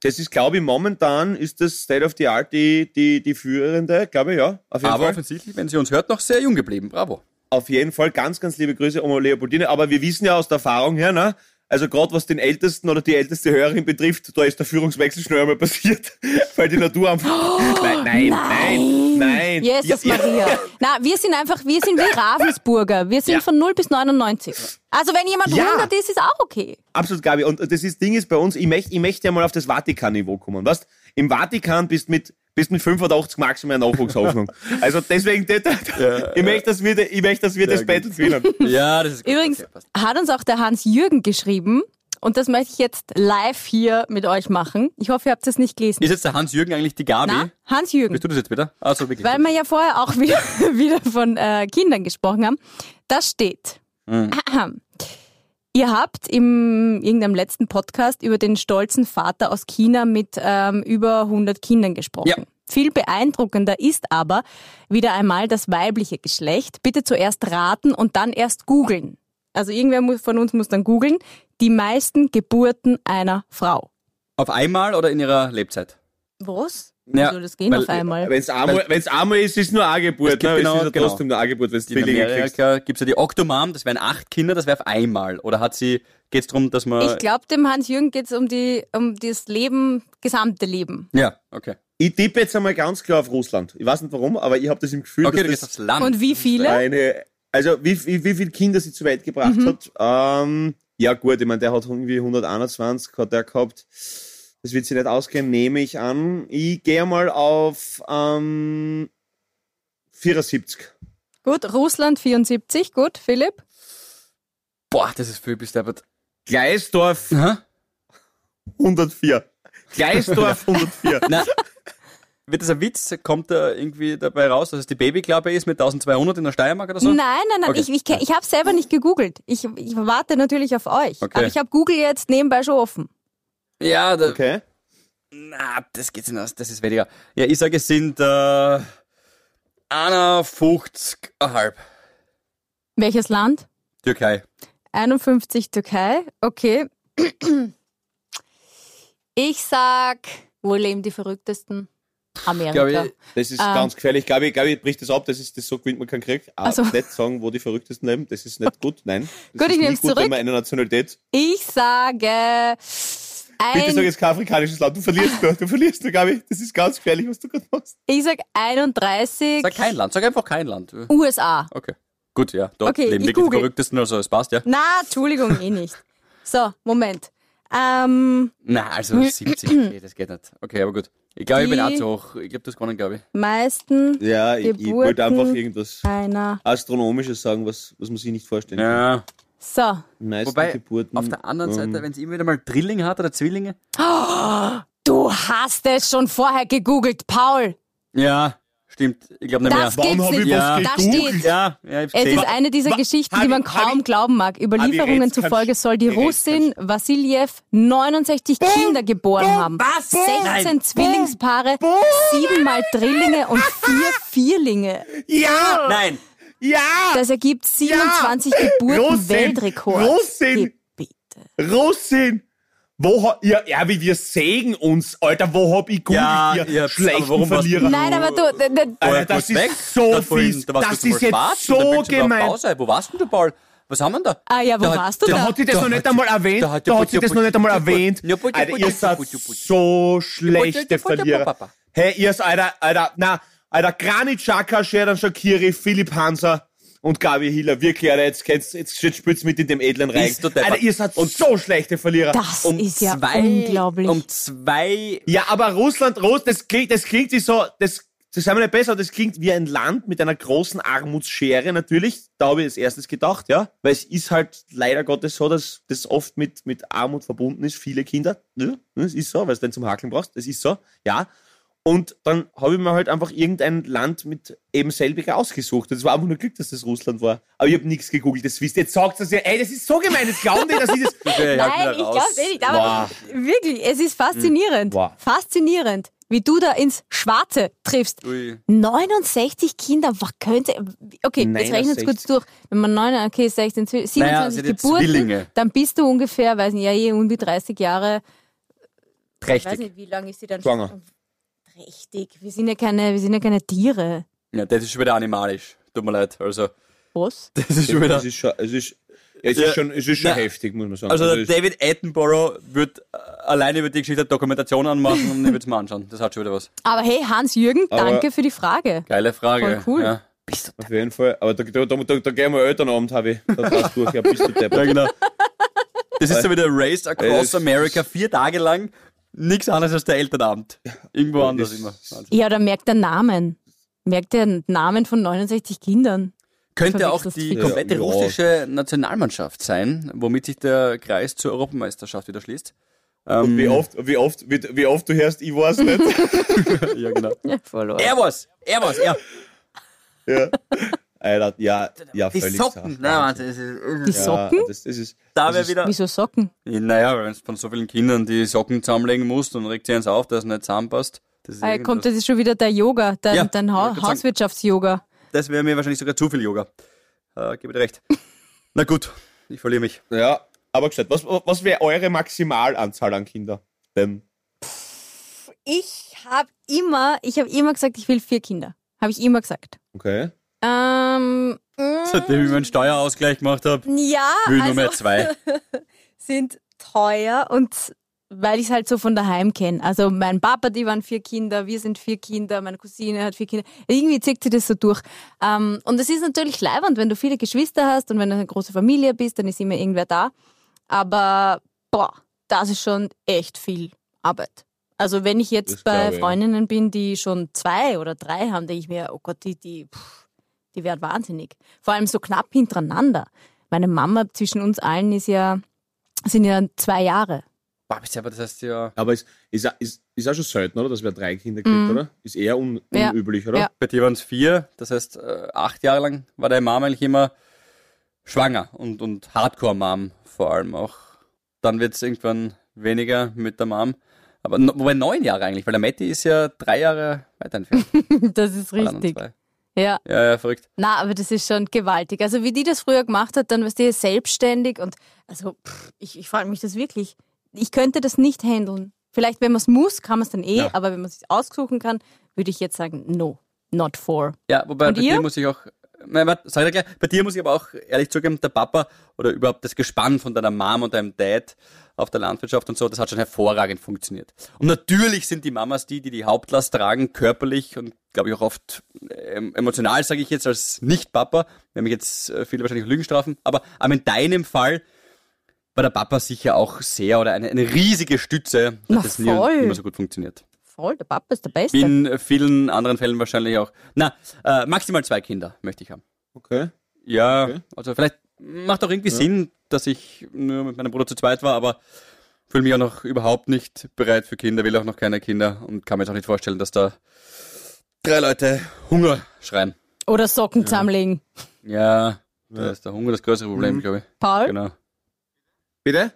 das ist, glaube ich, momentan ist das State of the Art die, die, die führende, glaube ich, ja. Auf jeden Aber Fall. offensichtlich, wenn sie uns hört, noch sehr jung geblieben. Bravo. Auf jeden Fall ganz, ganz liebe Grüße, Oma Leopoldine. Aber wir wissen ja aus der Erfahrung her, ne? Also gerade was den Ältesten oder die älteste Hörerin betrifft, da ist der Führungswechsel schnell einmal passiert, weil die Natur einfach... nein, nein, nein, nein. Jesus Ja, ja. Maria. Na, wir sind einfach, wir sind wie Ravensburger. Wir sind Ja. von 0 bis 99. Also wenn jemand Ja. 100 ist, ist auch okay. Absolut, Gabi. Und das ist, Ding ist bei uns, ich möchte ich möchte ja mal auf das Vatikan-Niveau kommen. Weißt? Im Vatikan bist mit bist mit 85 maximal Nachwuchshoffnung. also deswegen, das, ich möchte, dass wir, ich möchte, dass wir das Battle führen. Ja, das ist gut. Übrigens Okay, hat uns auch der Hans-Jürgen geschrieben. Und das möchte ich jetzt live hier mit euch machen. Ich hoffe, ihr habt es nicht gelesen. Ist jetzt der Hans-Jürgen eigentlich die Gabi? Na, Hans-Jürgen. Bist du das jetzt wieder? Also wirklich. Weil wir ja vorher auch wieder, wieder von äh, Kindern gesprochen haben. Das steht. Mhm. Ihr habt im irgendeinem letzten Podcast über den stolzen Vater aus China mit ähm, über 100 Kindern gesprochen. Ja. Viel beeindruckender ist aber wieder einmal das weibliche Geschlecht. Bitte zuerst raten und dann erst googeln. Also irgendwer muss, von uns muss dann googeln. Die meisten Geburten einer Frau. Auf einmal oder in ihrer Lebzeit? Was? Ja, das gehen weil- auf einmal? Wenn es einmal, einmal ist, ist nur eine Geburt. Es gibt Ne? genau- es ist ja genau. trotzdem eine Geburt, wenn du In Zwillinge kriegst. Amerika gibt's ja die Octomom, das wären acht Kinder, das wäre auf einmal. Oder hat sie, geht's drum, dass man... Ich glaube, dem Hans-Jürgen geht es um, die, um das Leben, gesamte Leben. ja, okay. Ich tippe jetzt einmal ganz klar auf Russland. Ich weiß nicht warum, aber ich habe das im Gefühl, Okay, du dass gehst das aufs Land. Und wie viele? eine, also wie, wie, wie viele Kinder sie zur Welt gebracht Mhm. hat. Ähm, ja gut, ich meine, der hat irgendwie 121 hat der gehabt. Das wird sich nicht ausgehen, nehme ich an. Ich gehe mal auf ähm, 74. Gut, Russland 74, gut, Philipp. Boah, das ist viel bis deppert. Gleisdorf Aha. 104. Gleisdorf 104. Na, wird das ein Witz? Kommt da irgendwie dabei raus, dass es die Babyklappe ist mit 1200 in der Steiermark oder so? Nein, nein, nein, Okay. ich, ich, ich habe selber nicht gegoogelt. Ich, ich warte natürlich auf euch. Okay. Aber ich habe Google jetzt nebenbei schon offen. Ja, da, Okay. na, das geht's nicht aus, das ist weniger. Ja, ich sage, es sind äh, 51,5. Welches Land? Türkei. 51 Türkei, okay. Ich sag, wo leben die Verrücktesten? Amerika. Glaub ich, Das ist Ah. ganz gefährlich. Gabi, Gabi, bricht das ab, das ist das so gewinnt man keinen Krieg. Aber Ach so. nicht sagen, wo die Verrücktesten leben, das ist nicht gut. Nein. Das Gut, ist ich nehm's nicht gut, zurück. wenn man eine Nationalität. Ich sage Bitte sag jetzt kein afrikanisches Land. Du verlierst nur, du verlierst nur, Gabi. Das ist ganz gefährlich, was du gerade machst. ich sag 31 Sag kein Land, sag einfach kein Land. USA. Okay. Gut, ja, dort Okay, leben ich wirklich die. Verrücktesten, also es passt, ja. Na, Entschuldigung, eh nicht. So, Moment. Ähm, Na, also 70, okay, das geht nicht. Okay, aber gut. Ich glaube, ich bin auch zu hoch. Ich glaube, das kann ich, glaube ich. meisten Ja, ich, ich wollte einfach irgendwas einer. Astronomisches sagen, was, was man sich nicht vorstellen kann. Ja. So. Meisten Wobei, Geburten, auf der anderen ähm, Seite, wenn es immer wieder mal Drilling hat oder Zwillinge. Du hast es schon vorher gegoogelt, Paul. Ja, stimmt. Ich glaube nicht mehr. Das gibt's hab ich nicht. was Da gegoogelt? steht. Ja, ja, ich Es gesehen. ist eine dieser Wa- Geschichten, die man kaum Harry, glauben mag. Überlieferungen zufolge soll die Russin Vassiljev 69 Kinder geboren haben. was? 16 Nein. Zwillingspaare, siebenmal Drillinge und vier Vierlinge. Ja! Nein! Ja! Das ergibt 27 Geburten Russin, Weltrekord. Russin. Bitte. Russin! Wo ha, ja, ja, wie wir sägen uns, Alter, wo hab ich googelt Ja, hier? ihr habt's- Schlechten Verlierer. Nein, aber du, d- d- Alter, das kurz weg. ist so Da fies. da Das ist jetzt und so gemein. Pause. Wo warst denn du, Paul? Was haben wir da? Ah ja, wo Da warst du da da? Hat sie das Da noch nicht einmal erwähnt. da hat sie das noch nicht einmal erwähnt. Ja, Alter, ihr seid so schlechte Verlierer. Hey, ihr seid, Alter, Alter, na, Alter, Granit Xhaka, Sheridan Shakiri, Philipp Hanser und Gabi Hiller. Wirklich, Alter, jetzt, jetzt, jetzt, jetzt spürt's mit in dem edlen Reich. Bist du deppert. Alter, ihr seid so schlechte Verlierer. Das Um ist ja zwei, unglaublich. Um zwei. Ja, aber Russland, Russ, das klingt, das klingt wie so, das, das wir nicht besser, das klingt wie ein Land mit einer großen Armutsschere, natürlich. Da habe ich als erstes gedacht, ja. Weil es ist halt leider Gottes so, dass das oft mit, mit Armut verbunden ist, viele Kinder. Ja, das ist so, weil du dann zum Hakeln brauchst, das ist so, ja. Und dann habe ich mir halt einfach irgendein Land mit eben selbiger ausgesucht. Das war einfach nur Glück, dass das Russland war. Aber ich habe nichts gegoogelt, das wisst ihr. Jetzt sagt es ja, ey, das ist so gemein, das glauben die, dass ich das... Okay, halt Nein, wieder ich glaube eh nicht. Aber Boah. wirklich, es ist faszinierend. Boah. Faszinierend, wie du da ins Schwarze triffst. Ui. 69 Kinder, was könnte. Okay, jetzt rechnen wir kurz 69. durch. Wenn man 9, okay, 16, 27 Naja, jetzt Geburten, Zwillinge. dann bist du ungefähr, weiß nicht, ja, eh um die 30 Jahre. Ich weiß Trächtig. nicht, wie lange ist sie dann Schwanger. schon? Trächtig. Wir sind ja keine, wir sind ja keine Tiere. Ja, das ist schon wieder animalisch. Tut mir leid. Also, Was? das ist schon wieder. Es ist schon, es ist, es Ja. ist schon, es ist schon Na, heftig, muss man sagen. Also, der es- David Attenborough wird äh, alleine über die Geschichte Dokumentation anmachen und ich würde es mal anschauen. Das hat schon wieder was. Aber hey, Hans-Jürgen, danke für die Frage. Geile Frage. Voll cool. Ja. Bist du Auf jeden Fall. Aber da, da, da, da, da gehen wir Elternabend, habe ich. Da draus durch. Ja, bist du Ja, deppert. genau. Das ist so wie der Race Across America, vier Tage lang. Nichts anderes als der Elternabend. Irgendwo Ja, anders immer. Wahnsinn. Ja, oder merkt der Namen. Merkt der Namen von 69 Kindern. Könnte auch die komplette Ja, ja. russische Nationalmannschaft sein, womit sich der Kreis zur Europameisterschaft wieder schließt. Und Ähm, wie oft, wie oft, wie, wie oft du hörst, ich weiß nicht. ja, genau. Ja, verloren. Er war's, er war's, er. ja. Alter, ja, ja, Die völlig Socken. Na, Wahnsinn, das ist, Die Ja, Socken? das, das ist, da das wäre ist- wieder. Wieso Socken? Naja, wenn du von so vielen Kindern die Socken zusammenlegen musst, dann regt sie eins auf, dass es nicht zusammenpasst. Das, ist Ah, kommt, das ist schon wieder der Yoga, dein, Ja, dein ich ha. Hauswirtschafts-Yoga. das wäre mir wahrscheinlich sogar zu viel Yoga. Äh, gebe dir recht. Na gut, ich verliere mich. ja, aber gesagt, was, was wäre eure Maximalanzahl an Kindern? Denn, Ich habe immer, ich habe immer gesagt, ich will vier Kinder. Habe ich immer gesagt. okay. Ähm, mm, Seitdem ich meinen Steuerausgleich gemacht habe, ja, will ich nur mehr also zwei. sind teuer und weil ich es halt so von daheim kenne. Also mein Papa, die waren vier Kinder, wir sind vier Kinder, meine Cousine hat vier Kinder. Irgendwie zieht sich das so durch. Ähm, und es ist natürlich leibend, wenn du viele Geschwister hast und wenn du eine große Familie bist, dann ist immer irgendwer da. Aber boah, das ist schon echt viel Arbeit. Also wenn ich jetzt Das bei. Freundinnen bin, die schon zwei oder drei haben, denke ich mir, oh Gott, die, die, pff, die werden wahnsinnig. Vor allem so knapp hintereinander. Meine Mama zwischen uns allen ist ja, sind ja zwei Jahre. Du aber das heißt ja. Aber es ist, ist, ist auch schon selten, oder? Dass wer drei Kinder kriegt, oder? Ist eher un. Ja. unüblich, oder? Ja. Bei dir waren es vier, das heißt, äh, acht Jahre lang war deine Mama eigentlich immer schwanger und, und Hardcore-Mom vor allem auch. Dann wird es irgendwann weniger mit der Mom. Aber wobei neun Jahre eigentlich, weil der Matti ist ja drei Jahre weiter entfernt. Das ist richtig. Ja. Ja, ja, verrückt. Na, aber das ist schon gewaltig. Also wie die das früher gemacht hat, dann was die selbstständig und also pff, ich, ich frage mich das wirklich. Ich könnte das nicht handeln. Vielleicht, wenn man es muss, kann man es dann eh, Ja. aber wenn man es aussuchen kann, würde ich jetzt sagen, no, not for. Ja, wobei Und bei ihr? dir muss ich auch, nein, warte, sag ich gleich, bei dir muss ich aber auch ehrlich zugeben, der Papa oder überhaupt das Gespann von deiner Mom und deinem Dad auf der Landwirtschaft und so, das hat schon hervorragend funktioniert. Und natürlich sind die Mamas die, die die Hauptlast tragen, körperlich und glaube ich auch oft ähm, emotional, sage ich jetzt als Nicht-Papa, wenn mich jetzt äh, viele wahrscheinlich Lügen strafen, aber, aber in deinem Fall war der Papa sicher auch sehr oder eine, eine riesige Stütze, Na, dass das nie immer so gut funktioniert. Voll, der Papa ist der Beste. In vielen anderen Fällen wahrscheinlich auch. Na, äh, maximal zwei Kinder möchte ich haben. Okay. Ja, Okay. also vielleicht macht auch irgendwie Sinn, dass ich nur mit meinem Bruder zu zweit war, aber fühle mich auch noch überhaupt nicht bereit für Kinder, will auch noch keine Kinder und kann mir jetzt auch nicht vorstellen, dass da drei Leute Hunger schreien. Oder Socken zusammenlegen. Ja, da ist der Hunger das größere Problem, glaube ich. Paul, Genau. Bitte?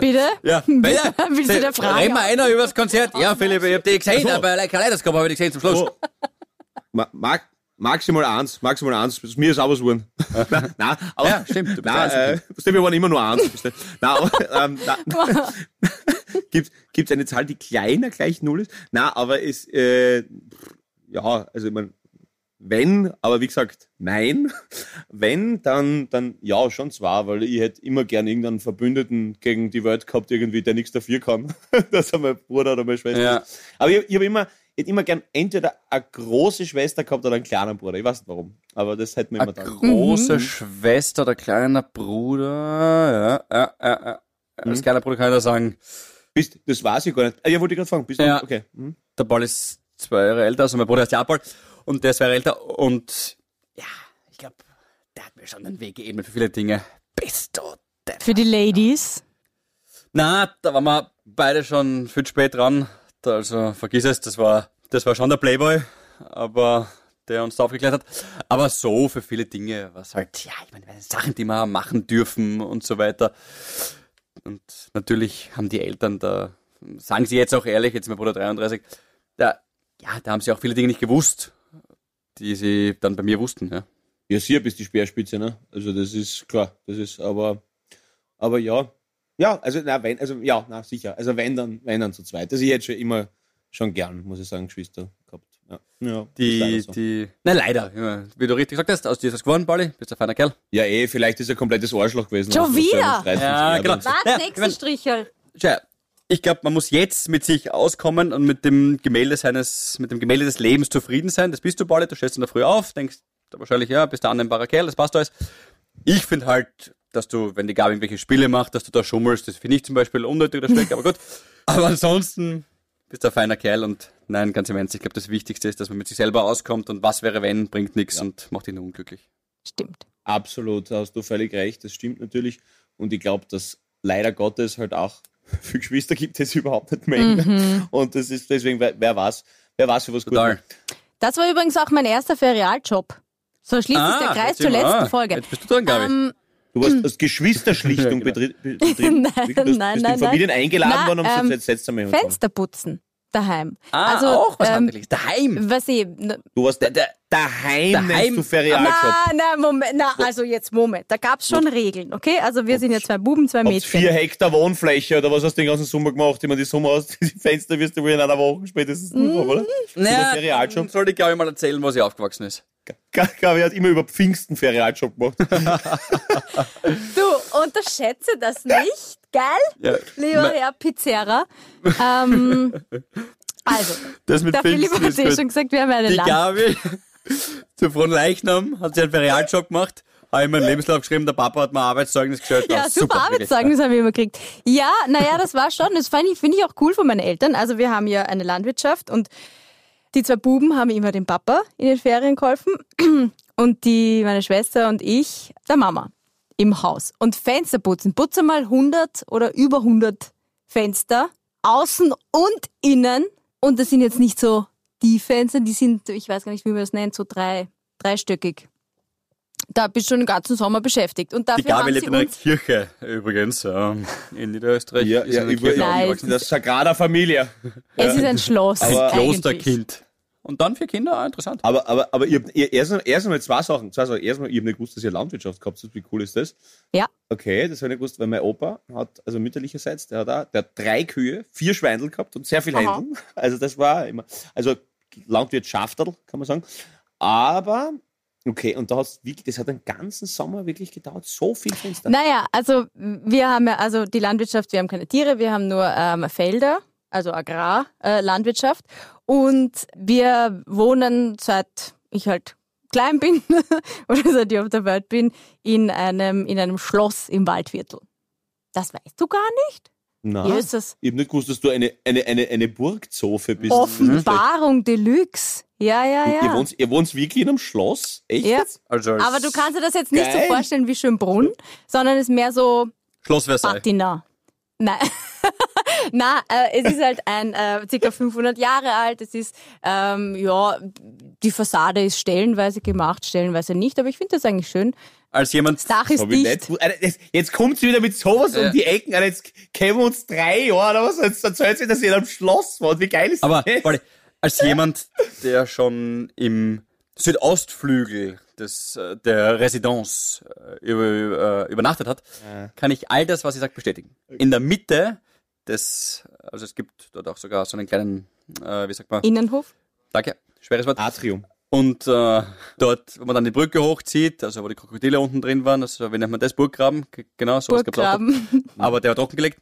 bitte? Ja, Willst du der Frage? Reden wir einer über das Konzert? Ja, Philipp, ich hab die gesehen, Ach so. aber Kaleidoskop habe ich die gesehen zum Schluss. So. Ma mag, maximal eins, maximal eins. Mir ist auch was geworden. nein, nein, aber, Ja, stimmt, du Nein, äh, versteh, wir waren immer nur eins. nein, aber, ähm, nein. gibt es eine Zahl, die kleiner gleich null ist? Nein, aber es, äh, ja, also ich mein, wenn, aber wie gesagt, nein. Wenn, dann, dann ja, schon zwar, weil ich hätte immer gern irgendeinen Verbündeten gegen die Welt gehabt, irgendwie, der nichts dafür kann, dass er mein Bruder oder meine Schwester Ja. ist. Aber ich, ich habe immer, ich hätte immer gern entweder eine große Schwester gehabt oder einen kleinen Bruder. Ich weiß nicht warum, aber das hätte mir immer Eine dann. große Schwester oder kleiner Bruder, ja, ja, ja, ja. Als kleiner Bruder kann ich da sagen, Bist, das weiß ich gar nicht. Ah, ja, wollte ich gerade fragen. Bist Ja. du, okay. Hm. der Paul ist zwei Jahre älter, also mein Bruder heißt ja auch Paul und der ist zwei Jahre älter und ja, ich glaube, der hat mir schon den Weg geebnet für viele Dinge. Bist du denn? Für die Ladies. Na, da waren wir beide schon viel zu spät dran. Also vergiss es, das war, das war schon der Playboy, aber der uns da aufgeklärt hat. Aber so für viele Dinge, was halt, ja, ich meine, Sachen, die wir machen dürfen und so weiter. Und natürlich haben die Eltern da, sagen sie jetzt auch ehrlich, jetzt ist mein Bruder 33, da, ja, da haben sie auch viele Dinge nicht gewusst, die sie dann bei mir wussten, ja. Ja, sicher bist die Speerspitze, ne? Also das ist klar. Das ist aber, aber ja. Ja, also na, wenn, also ja, na sicher. Also wenn dann, wenn dann zu zweit. Also ich hätte schon immer schon gern, muss ich sagen, Geschwister gehabt. Ja, ja Die, leider so. die, na leider, ja, wie du richtig gesagt hast, aus dir ist was geworden, Pauli, bist ein feiner Kerl. ja eh, vielleicht ist er komplettes Arschloch gewesen. Schon Also, wieder? ein Ja, genau. Was? Ja, ich Nächster Strichel. Tja, ich glaube, man muss jetzt mit sich auskommen und mit dem Gemälde seines, mit dem Gemälde des Lebens zufrieden sein. Das bist du, Pauli, du stehst in der Früh auf, denkst da wahrscheinlich, ja, bist der annehmbare Kerl, das passt alles. Ich finde halt, dass du, wenn die Gabi irgendwelche Spiele macht, dass du da schummelst, das finde ich zum Beispiel unnötig oder schlecht, aber gut. Aber ansonsten bist du ein feiner Kerl und nein, ganz im Ernst, ich glaube, das Wichtigste ist, dass man mit sich selber auskommt und was wäre wenn, bringt nichts und macht nur unglücklich. Stimmt. Absolut, da hast du völlig recht, das stimmt natürlich. Und ich glaube, dass leider Gottes halt auch für Geschwister gibt es überhaupt nicht mehr. Und das ist deswegen, wer, wer weiß, wer weiß für was gut Total. Das war übrigens auch mein erster Ferialjob. So schließt sich der Kreis zur letzten ah, Folge. Jetzt bist du dran, Gabi. Ähm, Du hast als Geschwisterschlichtung Ja, genau. betri- be- betrieben. Nein, du nein, bist nein, in Familien nein. eingeladen Na, worden und ähm, jetzt jemand Fenster putzen. Daheim. ah, also, auch was ähm, handeliges. Daheim. Was ich, na, Du warst da, da, daheim, Daheim. nennst du Ferialjob. na, Moment, na, also jetzt Moment. Da gab's schon Regeln, okay? Also wir sind ja zwei Buben, zwei Mädchen. vier Hektar Wohnfläche oder was hast du den ganzen Sommer gemacht? Ich meine, die Sommer aus, die Fenster wirst du wohl in einer Woche spätestens Mm. oder? Naja, soll die Gabi mal erzählen, wo sie aufgewachsen ist. Gabi hat immer über Pfingsten Ferialjob gemacht. Du, unterschätze das nicht, gell? Ja. Lieber Herr Pizzerra. Ähm, also, Das mit der Philipp Pfingsten hat ist eh schon gesagt, wir haben eine Die Land. Gabi zu Frohen Leichnam hat sie einen Ferialjob gemacht, habe ich meinen Lebenslauf geschrieben, der Papa hat mir ein Arbeitszeugnis gestellt. Ja, super, wirklich. Arbeitszeugnis haben wir immer gekriegt. Ja, naja, das war schon, das finde ich, find ich auch cool von meinen Eltern. Also wir haben ja eine Landwirtschaft und die zwei Buben haben immer dem Papa in den Ferien geholfen und die, meine Schwester und ich, der Mama im Haus. Und Fenster putzen. Putze mal 100 oder über 100 Fenster, außen und innen. Und das sind jetzt nicht so die Fenster, die sind, ich weiß gar nicht, wie man das nennt, so drei, dreistöckig. Da bist du schon den ganzen Sommer beschäftigt. Und dafür Die Gabi haben lebt sie in einer Kirche übrigens ähm, in Niederösterreich. Ja, Ist ja, in Kirche das Sagrada Familia. Es ist ein Schloss. Aber- eigentlich. Klosterkind. Und dann für Kinder, ah, interessant. Aber, aber, aber ihr, ihr, erst, einmal- erst einmal zwei Sachen. Zwei Sachen. Erstmal, ich habe nicht gewusst, dass ihr Landwirtschaft gehabt habt. Wie cool ist das? Ja. Okay, das habe ich nicht gewusst, weil mein Opa hat, also mütterlicherseits, der hat, auch, der hat drei Kühe, vier Schweindel gehabt und sehr viel Aha. Händel. Also das war immer, also Landwirtschafterl, kann man sagen. Aber, okay, und da hat's wirklich, das hat einen ganzen Sommer wirklich gedauert, so viel Fenster. Naja, also wir haben ja, also die Landwirtschaft, wir haben keine Tiere, wir haben nur ähm, Felder, also Agrarlandwirtschaft. Äh, Landwirtschaft. und wir wohnen seit ich halt klein bin oder seit ich auf der Welt bin, in einem, in einem Schloss im Waldviertel. Das weißt du gar nicht? Nein. Ich habe nicht gewusst, dass du eine, eine, eine, eine Burgzofe bist. Offenbarung Deluxe. Ja, ja, Ihr, ja. wohnt, ihr wohnt wirklich in einem Schloss? Echt? Ja. jetzt? Also als Aber du kannst dir das jetzt nicht Geil. so vorstellen wie Schönbrunn, sondern es ist mehr so Schloss Versailles. Patina. Nein. Na, äh, es ist halt ein äh, ca. 500 Jahre alt. Es ist, ähm, ja, die Fassade ist stellenweise gemacht, stellenweise nicht. Aber ich finde das eigentlich schön. Als jemand, Das Dach ist nicht dicht. Alter, das- Jetzt kommt sie wieder mit sowas Ja. um die Ecken. Alter, Jetzt kennen wir uns drei Jahre oder was. Jetzt erzählt sie, dass sie in einem Schloss wohnt. Wie geil ist aber das? warte, als jemand, der schon im Südostflügel des, äh, der Residenz äh, über, äh, übernachtet hat, kann ich all das, was sie sagt, bestätigen. In der Mitte des, also es gibt dort auch sogar so einen kleinen, äh, wie sagt man, Innenhof. danke, schweres Wort. Atrium. Und äh, dort, wo man dann die Brücke hochzieht, also wo die Krokodile unten drin waren, also wie nennt man das? Burggraben? Genau, sowas gab's auch. dort. Burggraben. Aber der war trockengelegt.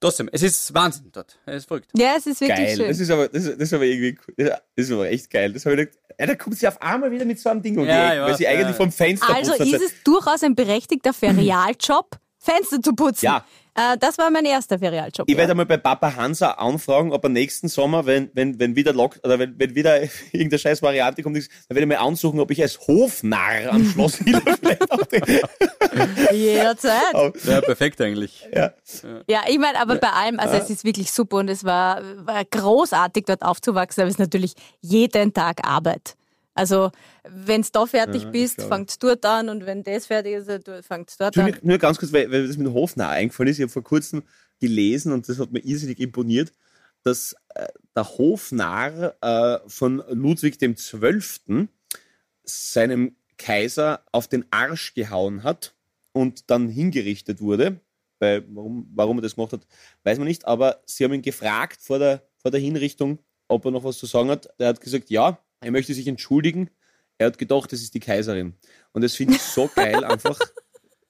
Trotzdem, es ist Wahnsinn dort. Es ist verrückt. Ja, es ist wirklich Geil. schön. Das ist aber, das, ist- das ist aber irgendwie, cool. das ist aber echt geil. Das habe ich gedacht, ja, da kommt sie auf einmal wieder mit so einem Ding um die Ja, Ecke, ja, weil sie ja. eigentlich vom Fenster Also ist es durchaus ein berechtigter Ferialjob, Fenster zu putzen. Ja. Äh, das war mein erster Ferialjob. Ich ja. werde einmal bei Papa Hansa anfragen, ob er nächsten Sommer, wenn, wenn, wenn wieder Lock, oder wenn, wenn wieder irgendeine scheiß Variante kommt, dann werde ich mal ansuchen, ob ich als Hofnarr am Schloss Hiller vielleicht auch Jederzeit. Ja, perfekt eigentlich. ja. Ja, ich meine, aber bei allem, also es ist wirklich super und es war, war großartig, dort aufzuwachsen, aber es ist natürlich jeden Tag Arbeit. Also, wenn da fertig bist, fängt dort an und wenn das fertig ist, fängt dort Nur, an. nur ganz kurz, weil, weil das mit dem Hofnarr eingefallen ist. Ich habe vor kurzem gelesen und das hat mir irrsinnig imponiert, dass äh, der Hofnarr äh, von Ludwig dem XII. seinem Kaiser auf den Arsch gehauen hat und dann hingerichtet wurde. Bei, warum, warum er das gemacht hat, weiß man nicht, aber sie haben ihn gefragt vor der, vor der Hinrichtung, ob er noch was zu sagen hat. Er hat gesagt, ja, er möchte sich entschuldigen. Er hat gedacht, das ist die Kaiserin. Und das finde ich so geil einfach.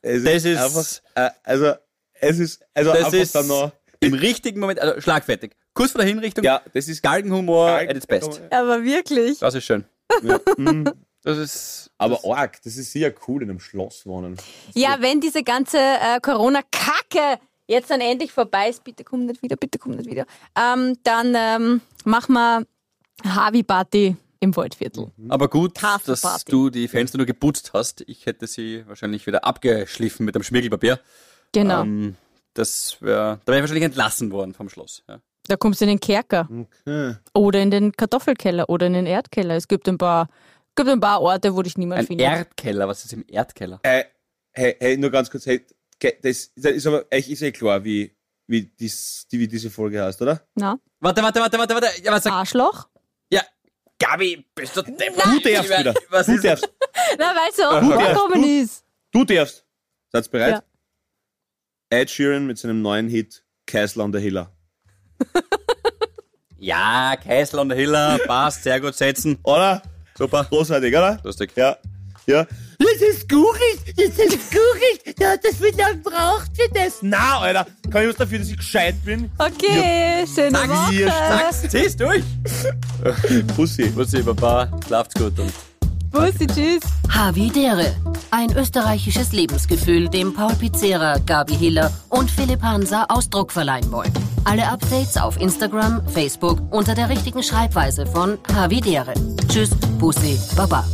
Es Das ist- einfach, äh, also, es ist, also Das einfach ist dann noch, im richtigen Moment, also schlagfertig. Kurz vor der Hinrichtung, ja, das ist Galgenhumor Galgen- at its best. Aber wirklich. Das ist schön. Ja, mm, Das ist. aber arg, das ist sehr cool, in einem Schloss wohnen. Ja, wenn diese ganze äh, Corona-Kacke jetzt dann endlich vorbei ist, bitte komm nicht wieder, bitte komm nicht wieder, ähm, dann ähm, machen wir Harvey-Party im Waldviertel. Aber gut, Tafelparty. dass du die Fenster nur geputzt hast. Ich hätte sie wahrscheinlich wieder abgeschliffen mit dem Schmirgelpapier. Genau. Ähm, das wär, da wäre ich wahrscheinlich entlassen worden vom Schloss. Ja. Da kommst du in den Kerker. Okay. Oder in den Kartoffelkeller oder in den Erdkeller. Es gibt ein paar, gibt ein paar Orte, wo dich niemand Ein findet. Erdkeller, was ist im Erdkeller? Äh, hey, hey, nur ganz kurz, hey, das, das ist aber echt ist eh klar, wie, wie, dies, die, wie diese Folge heißt, oder? Na? Warte, warte, warte, warte, warte. Ja, was sag, Arschloch? Gabi, bist du deppert? Du darfst wieder. Was Du darfst. Na, weil so Du darfst. vorgekommen ist. Du darfst. Seid bereit? Ja. Ed Sheeran mit seinem neuen Hit Castle on the Hiller. Ja, Kessel und Hiller, passt, sehr gut setzen. Oder? Super. Großartig, oder? Lustig. Ja. Ja. Das ist Kuchig, das ist Kuchig, der hat das viel lang braucht für das. Na, Alter, kann ich was dafür, dass ich gescheit bin? Okay, schöne Sag's Woche. Zieh's durch. Pussy. Bussi, Baba, schlaft's gut und Bussi, tschüss. Havidere. Ein österreichisches Lebensgefühl, dem Paul Pizzera, Gabi Hiller und Philipp Hansa Ausdruck verleihen wollen. Alle Updates auf Instagram, Facebook unter der richtigen Schreibweise von Havidere. Tschüss, Bussi, Baba.